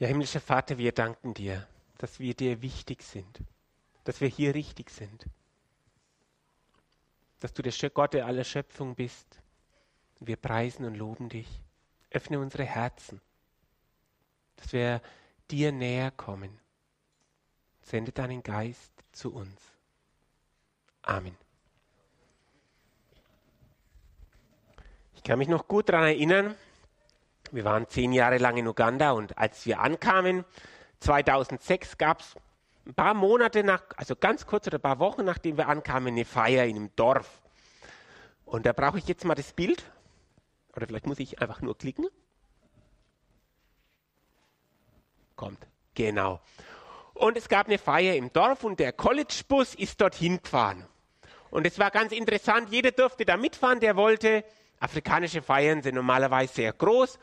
Ja, himmlischer Vater, wir danken dir, dass wir dir wichtig sind, dass wir hier richtig sind, dass du der Gott der aller Schöpfung bist. Wir preisen und loben dich. Öffne unsere Herzen, dass wir dir näher kommen. Sende deinen Geist zu uns. Amen. Ich kann mich noch gut daran erinnern, wir waren zehn Jahre lang in Uganda und als wir ankamen, 2006 gab es ein paar Monate nach, also ganz kurz oder ein paar Wochen nachdem wir ankamen, eine Feier in einem Dorf. Und da brauche ich jetzt mal das Bild. Oder vielleicht muss ich einfach nur klicken. Kommt. Genau. Und es gab eine Feier im Dorf und der College-Bus ist dorthin gefahren. Und es war ganz interessant, jeder durfte da mitfahren, der wollte. Afrikanische Feiern sind normalerweise sehr groß.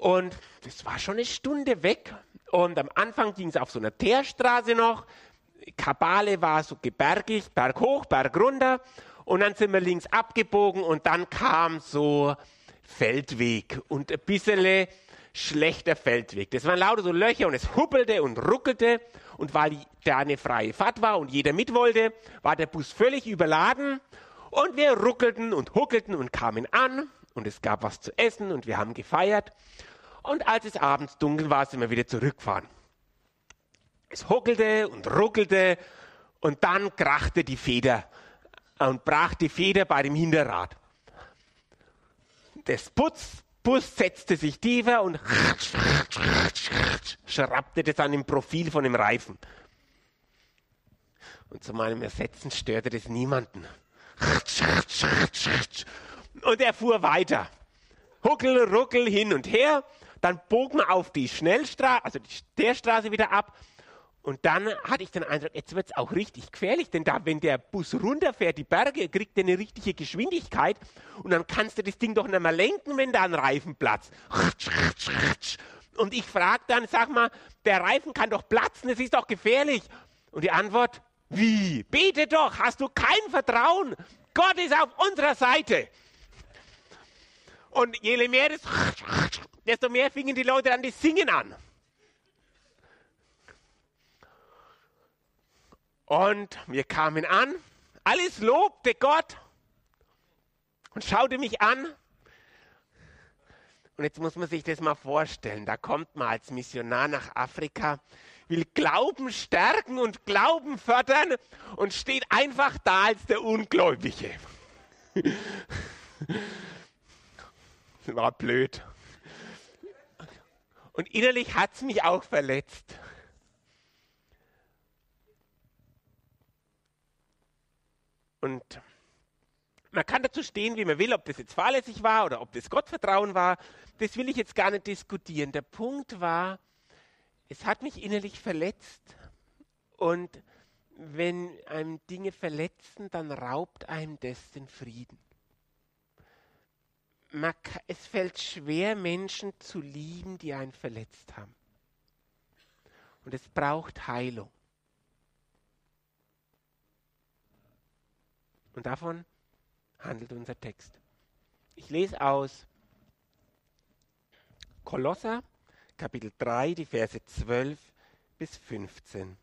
Und das war schon eine Stunde weg. Und am Anfang ging es auf so einer Teerstraße noch. Kabale war so gebergig, Berg hoch, Berg runter. Und dann sind wir links abgebogen und dann kam so Feldweg und ein bisschen schlechter Feldweg. Das waren lauter so Löcher und es huppelte und ruckelte. Und weil da eine freie Fahrt war und jeder mit wollte, war der Bus völlig überladen. Und wir ruckelten und huckelten und kamen an. Und es gab was zu essen und wir haben gefeiert. Und als es abends dunkel war, sind wir wieder zurückgefahren. Es huckelte und ruckelte und dann krachte die Feder und brach die Feder bei dem Hinterrad. Das Putz, Bus setzte sich tiefer und schrappte das an dem Profil von dem Reifen. Und zu meinem Ersetzen störte das niemanden. Und er fuhr weiter. Huckel, ruckel, hin und her dann bog man auf die Schnellstraße, also die Straße wieder ab. Und dann hatte ich den Eindruck, jetzt wird es auch richtig gefährlich, denn da, wenn der Bus runterfährt, die Berge, kriegt er eine richtige Geschwindigkeit und dann kannst du das Ding doch nicht mehr lenken, wenn da ein Reifen platzt. Und ich frage dann, sag mal, der Reifen kann doch platzen, es ist doch gefährlich. Und die Antwort, wie? Bete doch, hast du kein Vertrauen? Gott ist auf unserer Seite. Und je mehr das desto mehr fingen die Leute an, das Singen an. Und wir kamen an, alles lobte Gott und schaute mich an. Und jetzt muss man sich das mal vorstellen, da kommt man als Missionar nach Afrika, will Glauben stärken und Glauben fördern und steht einfach da als der Ungläubige. War blöd. Und innerlich hat es mich auch verletzt. Und man kann dazu stehen, wie man will, ob das jetzt fahrlässig war oder ob das Gottvertrauen war. Das will ich jetzt gar nicht diskutieren. Der Punkt war, es hat mich innerlich verletzt. Und wenn einem Dinge verletzen, dann raubt einem das den Frieden man, es fällt schwer, Menschen zu lieben, die einen verletzt haben. Und es braucht Heilung. Und davon handelt unser Text. Ich lese aus Kolosser, Kapitel 3, die Verse 12 bis 15.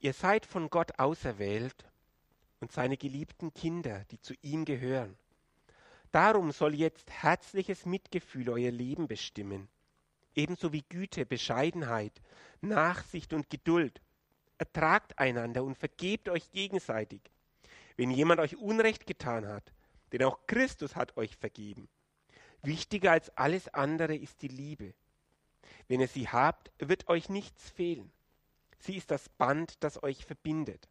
Ihr seid von Gott auserwählt und seine geliebten Kinder, die zu ihm gehören. Darum soll jetzt herzliches Mitgefühl euer Leben bestimmen, ebenso wie Güte, Bescheidenheit, Nachsicht und Geduld. Ertragt einander und vergebt euch gegenseitig, wenn jemand euch Unrecht getan hat, denn auch Christus hat euch vergeben. Wichtiger als alles andere ist die Liebe. Wenn ihr sie habt, wird euch nichts fehlen. Sie ist das Band, das euch verbindet.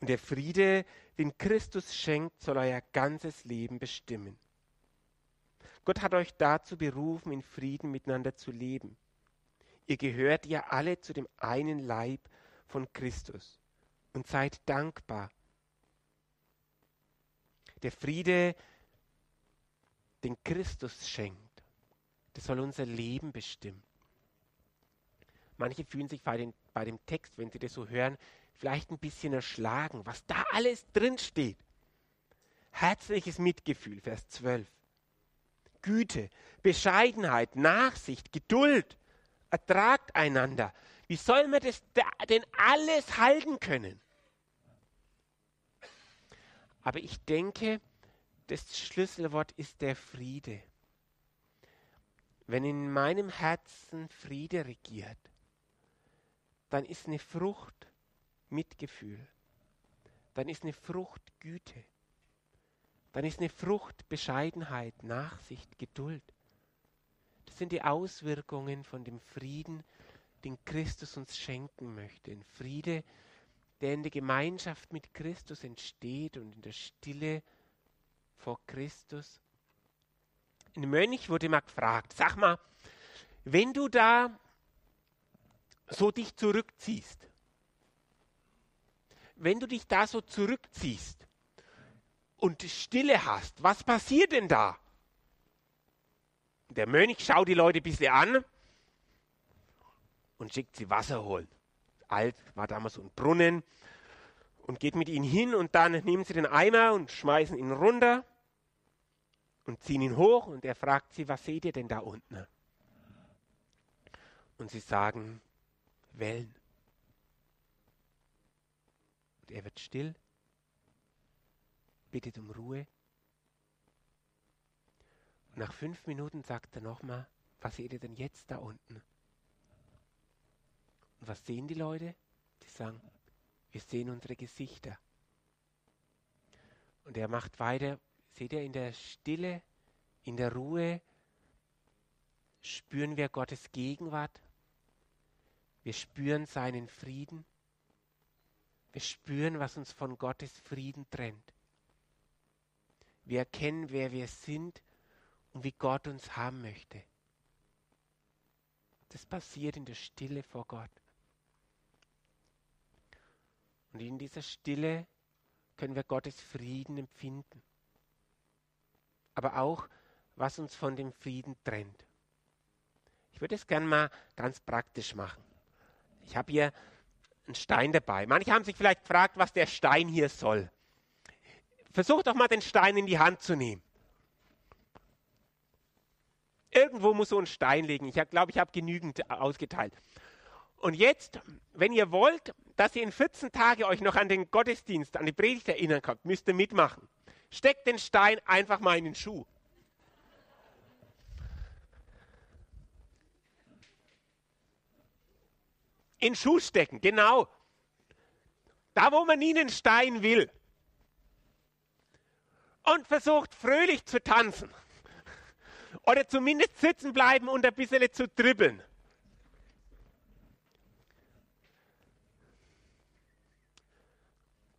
Und der Friede, den Christus schenkt, soll euer ganzes Leben bestimmen. Gott hat euch dazu berufen, in Frieden miteinander zu leben. Ihr gehört ja alle zu dem einen Leib von Christus und seid dankbar. Der Friede, den Christus schenkt, das soll unser Leben bestimmen. Manche fühlen sich bei, den, bei dem Text, wenn sie das so hören, vielleicht ein bisschen erschlagen, was da alles drin steht. Herzliches Mitgefühl, Vers 12. Güte, Bescheidenheit, Nachsicht, Geduld. Ertragt einander. Wie soll man das denn alles halten können? Aber ich denke, das Schlüsselwort ist der Friede. Wenn in meinem Herzen Friede regiert, dann ist eine Frucht Mitgefühl. Dann ist eine Frucht Güte. Dann ist eine Frucht Bescheidenheit, Nachsicht, Geduld. Das sind die Auswirkungen von dem Frieden, den Christus uns schenken möchte. Ein Friede, der in der Gemeinschaft mit Christus entsteht und in der Stille vor Christus. Ein Mönch wurde mal gefragt, sag mal, wenn du da so dich zurückziehst, wenn du dich da so zurückziehst und Stille hast, was passiert denn da? Der Mönch schaut die Leute ein bisschen an und schickt sie Wasser holen. Alt war damals so ein Brunnen und geht mit ihnen hin und dann nehmen sie den Eimer und schmeißen ihn runter und ziehen ihn hoch und er fragt sie, was seht ihr denn da unten? Und sie sagen, Wellen. Und er wird still, bittet um Ruhe. Und nach fünf Minuten sagt er nochmal, was seht ihr denn jetzt da unten? Und was sehen die Leute? Die sagen, wir sehen unsere Gesichter. Und er macht weiter, seht ihr, in der Stille, in der Ruhe spüren wir Gottes Gegenwart. Wir spüren seinen Frieden. Wir spüren, was uns von Gottes Frieden trennt. Wir erkennen, wer wir sind und wie Gott uns haben möchte. Das passiert in der Stille vor Gott. Und in dieser Stille können wir Gottes Frieden empfinden. Aber auch, was uns von dem Frieden trennt. Ich würde es gerne mal ganz praktisch machen. Ich habe hier einen Stein dabei. Manche haben sich vielleicht gefragt, was der Stein hier soll. Versucht doch mal den Stein in die Hand zu nehmen. Irgendwo muss so ein Stein liegen. Ich glaube, ich habe genügend ausgeteilt. Und jetzt, wenn ihr wollt, dass ihr in 14 Tagen euch noch an den Gottesdienst, an die Predigt erinnern könnt, müsst ihr mitmachen. Steckt den Stein einfach mal in den Schuh. In Schuh stecken, genau. Da, wo man ihnen Stein will. Und versucht fröhlich zu tanzen. Oder zumindest sitzen bleiben und ein bisschen zu dribbeln.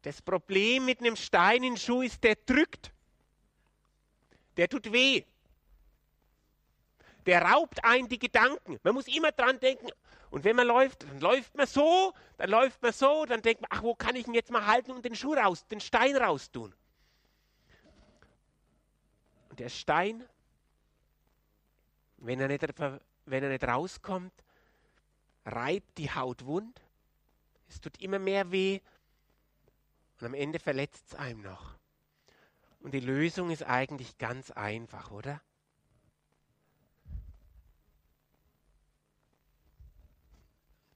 Das Problem mit einem Stein in den Schuh ist, der drückt. Der tut weh. Der raubt ein die Gedanken. Man muss immer dran denken. Und wenn man läuft, dann läuft man so, dann läuft man so, dann denkt man, ach, wo kann ich ihn jetzt mal halten und den Schuh raus, den Stein raustun? Und der Stein, wenn er nicht, wenn er nicht rauskommt, reibt die Haut wund. Es tut immer mehr weh und am Ende verletzt es einem noch. Und die Lösung ist eigentlich ganz einfach, oder?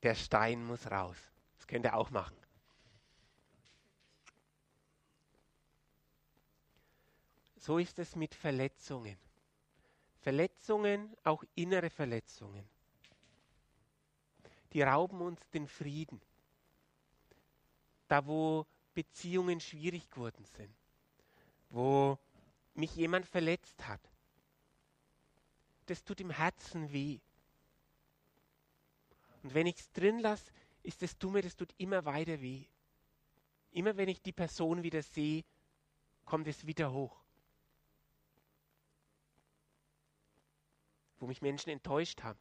Der Stein muss raus. Das könnt ihr auch machen. So ist es mit Verletzungen. Verletzungen, auch innere Verletzungen. Die rauben uns den Frieden. Da, wo Beziehungen schwierig geworden sind, wo mich jemand verletzt hat. Das tut im Herzen weh. Und wenn ich es drin lasse, ist das Dumme, das tut immer weiter weh. Immer wenn ich die Person wieder sehe, kommt es wieder hoch. Wo mich Menschen enttäuscht haben.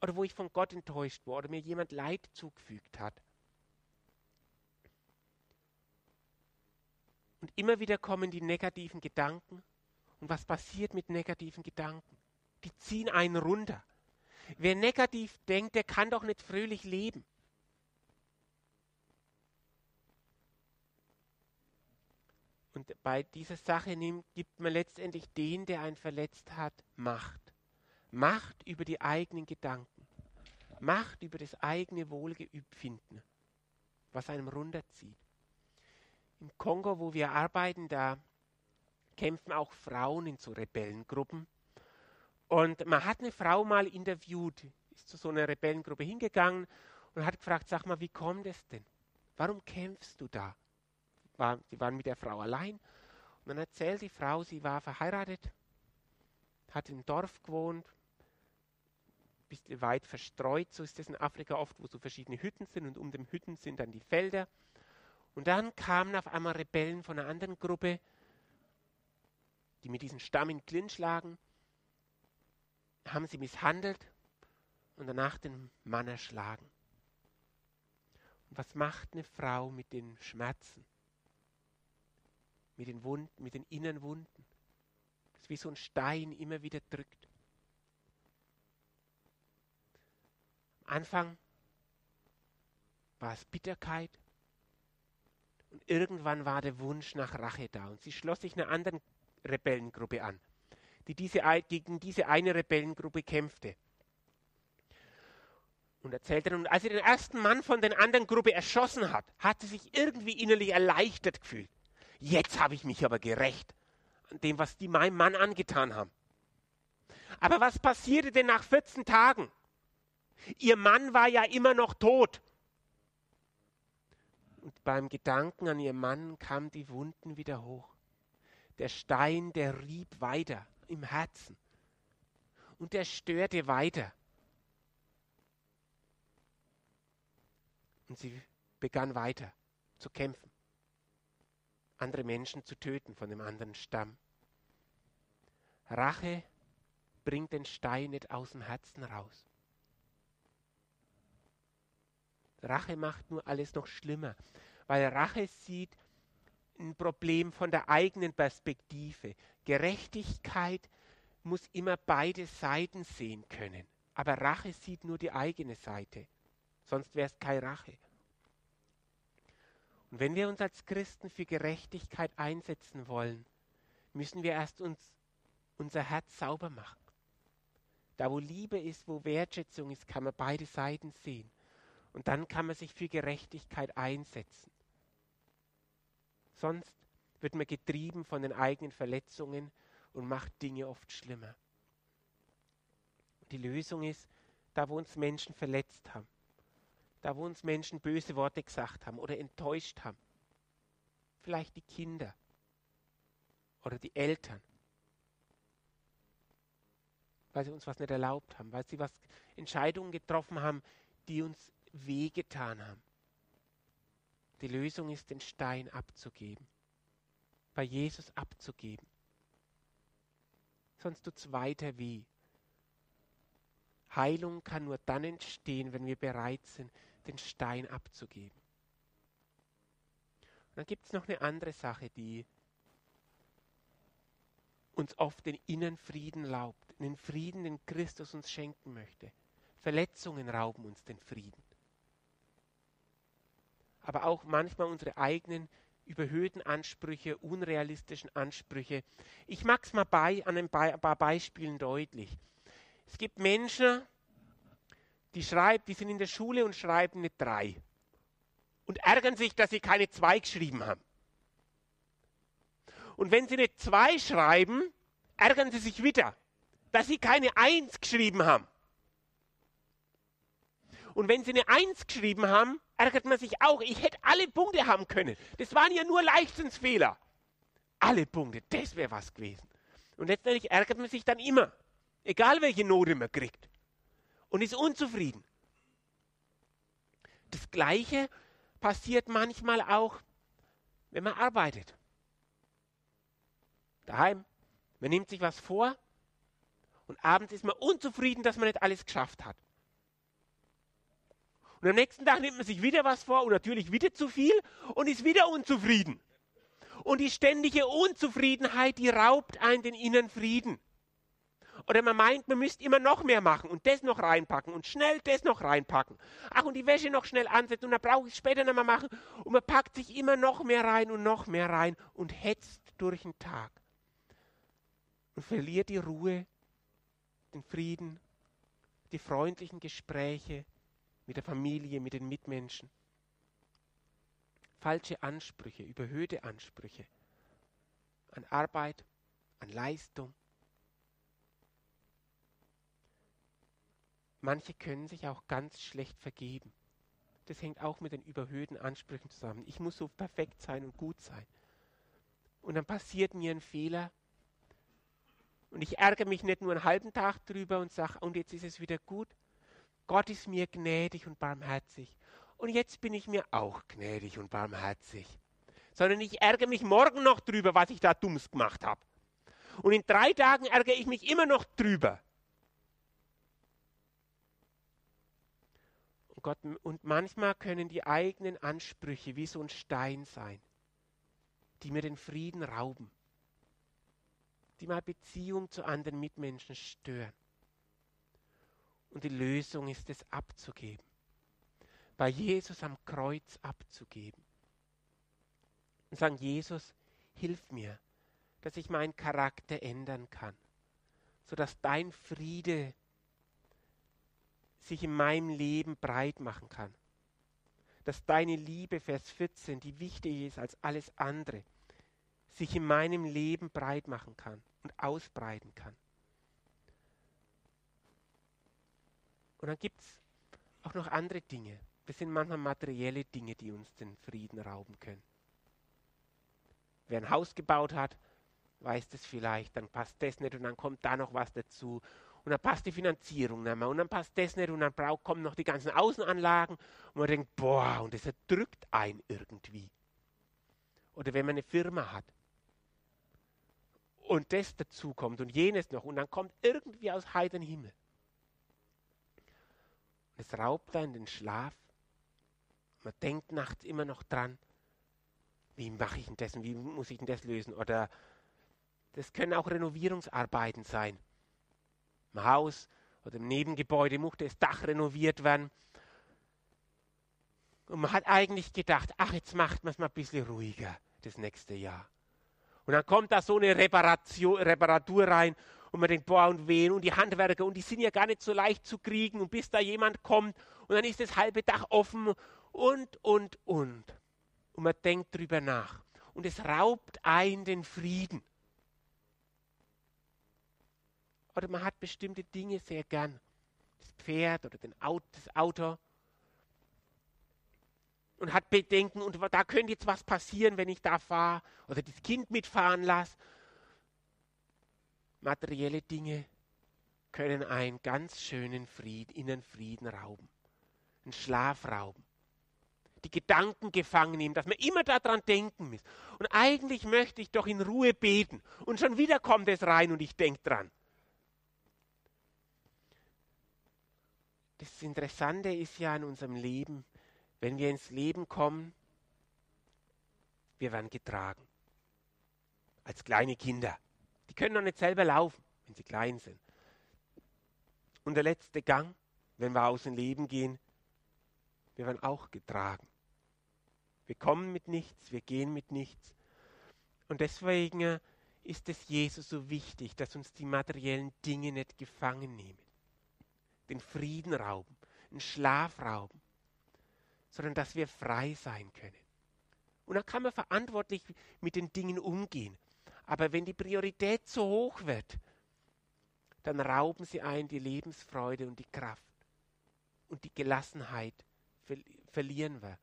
Oder wo ich von Gott enttäuscht wurde oder mir jemand Leid zugefügt hat. Und immer wieder kommen die negativen Gedanken. Und was passiert mit negativen Gedanken? Die ziehen einen runter. Wer negativ denkt, der kann doch nicht fröhlich leben. Und bei dieser Sache nimmt, gibt man letztendlich den, der einen verletzt hat, Macht. Macht über die eigenen Gedanken. Macht über das eigene Wohlgeübfinden, was einem runterzieht. Im Kongo, wo wir arbeiten, da kämpfen auch Frauen in so Rebellengruppen. Und man hat eine Frau mal interviewt, ist zu so einer Rebellengruppe hingegangen und hat gefragt, sag mal, wie kommt es denn? Warum kämpfst du da? War, sie waren mit der Frau allein. Und dann erzählt die Frau, sie war verheiratet, hat im Dorf gewohnt, bisschen weit verstreut, so ist es in Afrika oft, wo so verschiedene Hütten sind und um den Hütten sind dann die Felder. Und dann kamen auf einmal Rebellen von einer anderen Gruppe, die mit diesem Stamm in Clinch lagen, haben sie misshandelt und danach den Mann erschlagen. Und was macht eine Frau mit den Schmerzen? Mit den Wunden, mit den inneren Wunden? Das ist wie so ein Stein immer wieder drückt. Am Anfang war es Bitterkeit und irgendwann war der Wunsch nach Rache da und sie schloss sich einer anderen Rebellengruppe an, die diese, gegen diese eine Rebellengruppe kämpfte und erzählt dann, und als sie den ersten Mann von der anderen Gruppe erschossen hat, hat sie sich irgendwie innerlich erleichtert gefühlt. Jetzt habe ich mich aber gerecht an dem, was die meinem Mann angetan haben. Aber was passierte denn nach 14 Tagen? Ihr Mann war ja immer noch tot. Und beim Gedanken an ihren Mann kamen die Wunden wieder hoch. Der Stein, der rieb weiter im Herzen. Und der störte weiter. Und sie begann weiter zu kämpfen, andere Menschen zu töten von dem anderen Stamm. Rache bringt den Stein nicht aus dem Herzen raus. Rache macht nur alles noch schlimmer, weil Rache sieht ein Problem von der eigenen Perspektive. Gerechtigkeit muss immer beide Seiten sehen können, aber Rache sieht nur die eigene Seite. Sonst wäre es keine Rache. Und wenn wir uns als Christen für Gerechtigkeit einsetzen wollen, müssen wir erst uns unser Herz sauber machen. Da wo Liebe ist, wo Wertschätzung ist, kann man beide Seiten sehen. Und dann kann man sich für Gerechtigkeit einsetzen. Sonst wird man getrieben von den eigenen Verletzungen und macht Dinge oft schlimmer. Die Lösung ist, da wo uns Menschen verletzt haben, da wo uns Menschen böse Worte gesagt haben oder enttäuscht haben. Vielleicht die Kinder oder die Eltern, weil sie uns was nicht erlaubt haben, weil sie was Entscheidungen getroffen haben, die uns wehgetan haben. Die Lösung ist, den Stein abzugeben, bei Jesus abzugeben. Sonst tut es weiter weh. Heilung kann nur dann entstehen, wenn wir bereit sind, den Stein abzugeben. Und dann gibt es noch eine andere Sache, die uns oft den inneren Frieden raubt, den Frieden, den Christus uns schenken möchte. Verletzungen rauben uns den Frieden. Aber auch manchmal unsere eigenen überhöhten Ansprüche, unrealistischen Ansprüche. Ich mag es mal bei, an ein paar Beispielen deutlich. Es gibt Menschen, die schreiben, die sind in der Schule und schreiben eine 3 und ärgern sich, dass sie keine 2 geschrieben haben. Und wenn sie eine 2 schreiben, ärgern sie sich wieder, dass sie keine 1 geschrieben haben. Und wenn sie eine 1 geschrieben haben, ärgert man sich auch. Ich hätte alle Punkte haben können. Das waren ja nur Leichtsinnsfehler. Alle Punkte, das wäre was gewesen. Und letztendlich ärgert man sich dann immer, egal welche Note man kriegt und ist unzufrieden. Das Gleiche passiert manchmal auch, wenn man arbeitet. Daheim. Man nimmt sich was vor und abends ist man unzufrieden, dass man nicht alles geschafft hat. Und am nächsten Tag nimmt man sich wieder was vor und natürlich wieder zu viel und ist wieder unzufrieden. Und die ständige Unzufriedenheit, die raubt einen den inneren Frieden. Oder man meint, man müsste immer noch mehr machen und das noch reinpacken und schnell das noch reinpacken. Ach, und die Wäsche noch schnell ansetzen und dann brauche ich es später noch mal machen. Und man packt sich immer noch mehr rein und noch mehr rein und hetzt durch den Tag. Und verliert die Ruhe, den Frieden, die freundlichen Gespräche mit der Familie, mit den Mitmenschen. Falsche Ansprüche, überhöhte Ansprüche an Arbeit, an Leistung. Manche können sich auch ganz schlecht vergeben. Das hängt auch mit den überhöhten Ansprüchen zusammen. Ich muss so perfekt sein und gut sein. Und dann passiert mir ein Fehler. Und ich ärgere mich nicht nur einen halben Tag drüber und sage, und jetzt ist es wieder gut. Gott ist mir gnädig und barmherzig. Und jetzt bin ich mir auch gnädig und barmherzig. Sondern ich ärgere mich morgen noch drüber, was ich da dumms gemacht habe. Und in drei Tagen ärgere ich mich immer noch drüber. Und, Gott, und manchmal können die eigenen Ansprüche wie so ein Stein sein, die mir den Frieden rauben, die meine Beziehung zu anderen Mitmenschen stören. Und die Lösung ist es abzugeben, bei Jesus am Kreuz abzugeben. Und sagen, Jesus, hilf mir, dass ich meinen Charakter ändern kann, sodass dein Friede sich in meinem Leben breit machen kann. Dass deine Liebe, Vers 14, die wichtiger ist als alles andere, sich in meinem Leben breit machen kann und ausbreiten kann. Und dann gibt es auch noch andere Dinge. Das sind manchmal materielle Dinge, die uns den Frieden rauben können. Wer ein Haus gebaut hat, weiß das vielleicht, dann passt das nicht und dann kommt da noch was dazu. Und dann passt die Finanzierung nicht mehr und dann passt das nicht und dann braucht, kommen noch die ganzen Außenanlagen und man denkt, boah, und das erdrückt ein irgendwie. Oder wenn man eine Firma hat und das dazu kommt und jenes noch und dann kommt irgendwie aus heitern Himmel. Es raubt einen den Schlaf. Man denkt nachts immer noch dran, wie mache ich denn das und wie muss ich denn das lösen? Oder das können auch Renovierungsarbeiten sein. Im Haus oder im Nebengebäude muss das Dach renoviert werden. Und man hat eigentlich gedacht, ach, jetzt macht man es mal ein bisschen ruhiger das nächste Jahr. Und dann kommt da so eine Reparatur rein und man denkt, boah, und wen und die Handwerker und die sind ja gar nicht so leicht zu kriegen und bis da jemand kommt und dann ist das halbe Dach offen und, und, und. Und man denkt drüber nach. Und es raubt ein den Frieden. Oder man hat bestimmte Dinge sehr gern. Das Pferd oder den Auto, das Auto. Und hat Bedenken, und da könnte jetzt was passieren, wenn ich da fahre. Oder das Kind mitfahren lasse. Materielle Dinge können einen ganz schönen Frieden, inneren Frieden rauben. Einen Schlaf rauben. Die Gedanken gefangen nehmen, dass man immer daran denken muss. Und eigentlich möchte ich doch in Ruhe beten. Und schon wieder kommt es rein und ich denke dran. Das Interessante ist ja in unserem Leben, wenn wir ins Leben kommen, wir werden getragen. Als kleine Kinder. Die können noch nicht selber laufen, wenn sie klein sind. Und der letzte Gang, wenn wir aus dem Leben gehen, wir werden auch getragen. Wir kommen mit nichts, wir gehen mit nichts. Und deswegen ist es Jesus so wichtig, dass uns die materiellen Dinge nicht gefangen nehmen den Frieden rauben, den Schlaf rauben, sondern dass wir frei sein können. Und dann kann man verantwortlich mit den Dingen umgehen. Aber wenn die Priorität zu hoch wird, dann rauben sie ein die Lebensfreude und die Kraft. Und die Gelassenheit verlieren wir.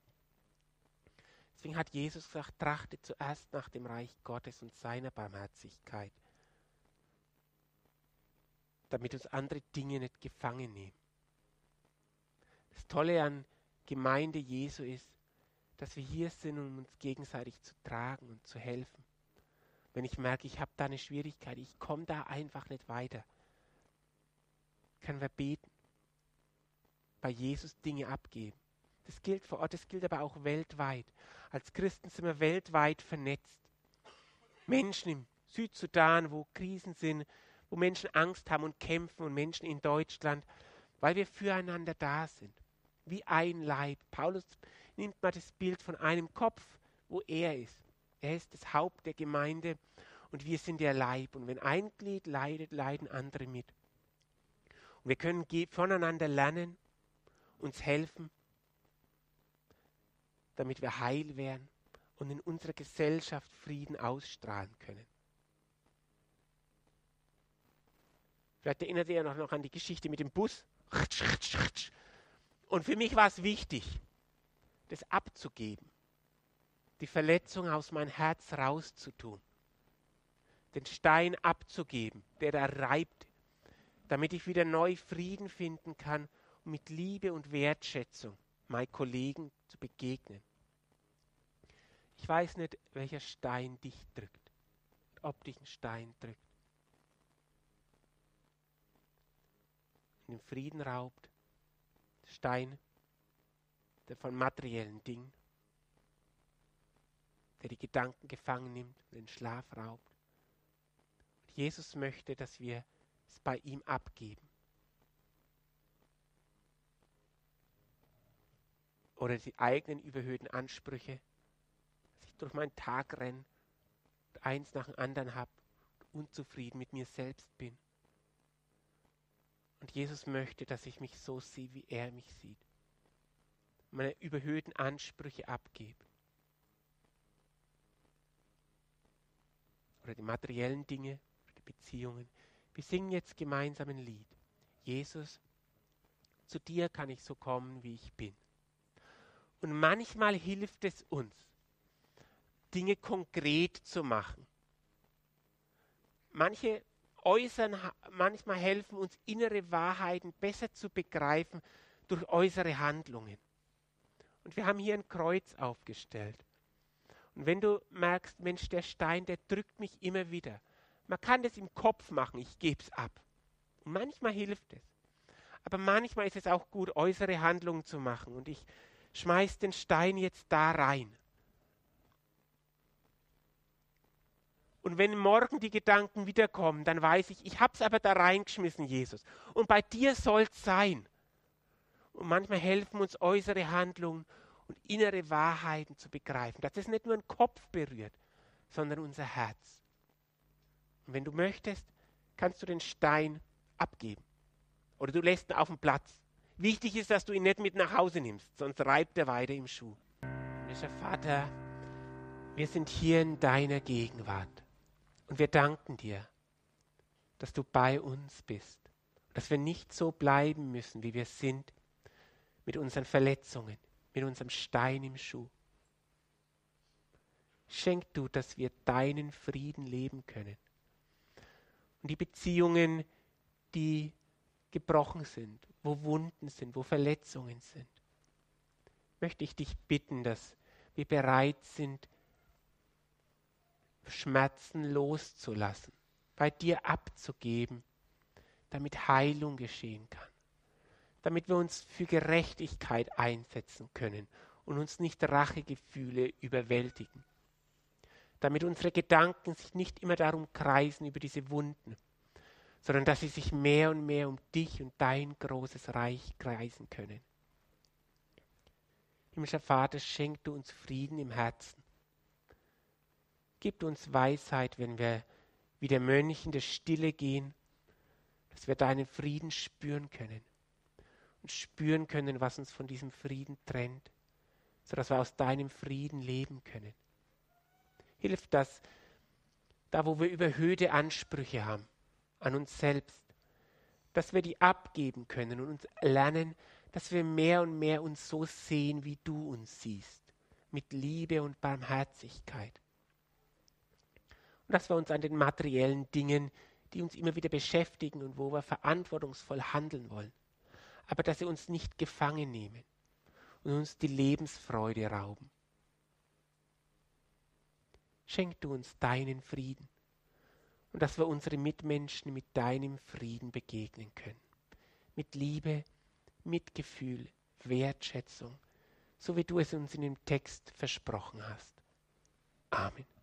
Deswegen hat Jesus gesagt, trachtet zuerst nach dem Reich Gottes und seiner Barmherzigkeit damit uns andere Dinge nicht gefangen nehmen. Das Tolle an Gemeinde Jesu ist, dass wir hier sind, um uns gegenseitig zu tragen und zu helfen. Wenn ich merke, ich habe da eine Schwierigkeit, ich komme da einfach nicht weiter, können wir beten, bei Jesus Dinge abgeben. Das gilt vor Ort, das gilt aber auch weltweit. Als Christen sind wir weltweit vernetzt. Menschen im Südsudan, wo Krisen sind, wo Menschen Angst haben und kämpfen und Menschen in Deutschland, weil wir füreinander da sind, wie ein Leib. Paulus nimmt mal das Bild von einem Kopf, wo er ist. Er ist das Haupt der Gemeinde und wir sind der Leib. Und wenn ein Glied leidet, leiden andere mit. Und wir können voneinander lernen, uns helfen, damit wir heil werden und in unserer Gesellschaft Frieden ausstrahlen können. Vielleicht erinnert ihr noch, noch an die Geschichte mit dem Bus. Und für mich war es wichtig, das abzugeben, die Verletzung aus meinem Herz rauszutun, den Stein abzugeben, der da reibt, damit ich wieder neu Frieden finden kann und mit Liebe und Wertschätzung meinen Kollegen zu begegnen. Ich weiß nicht, welcher Stein dich drückt, ob dich ein Stein drückt. Den Frieden raubt, Stein, der von materiellen Dingen, der die Gedanken gefangen nimmt, den Schlaf raubt. Und Jesus möchte, dass wir es bei ihm abgeben. Oder die eigenen überhöhten Ansprüche, dass ich durch meinen Tag renne und eins nach dem anderen habe und unzufrieden mit mir selbst bin. Und Jesus möchte, dass ich mich so sehe, wie er mich sieht. Meine überhöhten Ansprüche abgebe. Oder die materiellen Dinge, die Beziehungen. Wir singen jetzt gemeinsam ein Lied. Jesus, zu dir kann ich so kommen, wie ich bin. Und manchmal hilft es uns, Dinge konkret zu machen. Manche äußern, manchmal helfen uns innere Wahrheiten besser zu begreifen durch äußere Handlungen. Und wir haben hier ein Kreuz aufgestellt. Und wenn du merkst, Mensch, der Stein, der drückt mich immer wieder. Man kann das im Kopf machen, ich gebe es ab. Und manchmal hilft es. Aber manchmal ist es auch gut, äußere Handlungen zu machen. Und ich schmeiß den Stein jetzt da rein. Und wenn morgen die Gedanken wiederkommen, dann weiß ich, ich habe es aber da reingeschmissen, Jesus. Und bei dir soll es sein. Und manchmal helfen uns äußere Handlungen und innere Wahrheiten zu begreifen, dass es nicht nur den Kopf berührt, sondern unser Herz. Und wenn du möchtest, kannst du den Stein abgeben. Oder du lässt ihn auf dem Platz. Wichtig ist, dass du ihn nicht mit nach Hause nimmst, sonst reibt er weiter im Schuh. Himmlischer Vater, wir sind hier in deiner Gegenwart. Und wir danken dir, dass du bei uns bist. Dass wir nicht so bleiben müssen, wie wir sind, mit unseren Verletzungen, mit unserem Stein im Schuh. Schenk du, dass wir deinen Frieden leben können. Und die Beziehungen, die gebrochen sind, wo Wunden sind, wo Verletzungen sind, möchte ich dich bitten, dass wir bereit sind, Schmerzen loszulassen, bei dir abzugeben, damit Heilung geschehen kann, damit wir uns für Gerechtigkeit einsetzen können und uns nicht Rachegefühle überwältigen, damit unsere Gedanken sich nicht immer darum kreisen über diese Wunden, sondern dass sie sich mehr und mehr um dich und dein großes Reich kreisen können. Himmlischer Vater, schenk du uns Frieden im Herzen. Gib uns Weisheit, wenn wir wie der Mönch in der Stille gehen, dass wir deinen Frieden spüren können und spüren können, was uns von diesem Frieden trennt, sodass wir aus deinem Frieden leben können. Hilf das, da wo wir überhöhte Ansprüche haben an uns selbst, dass wir die abgeben können und uns lernen, dass wir mehr und mehr uns so sehen, wie du uns siehst, mit Liebe und Barmherzigkeit und dass wir uns an den materiellen Dingen, die uns immer wieder beschäftigen und wo wir verantwortungsvoll handeln wollen, aber dass sie uns nicht gefangen nehmen und uns die Lebensfreude rauben. Schenk du uns deinen Frieden und dass wir unsere Mitmenschen mit deinem Frieden begegnen können. Mit Liebe, Mitgefühl, Wertschätzung, so wie du es uns in dem Text versprochen hast. Amen.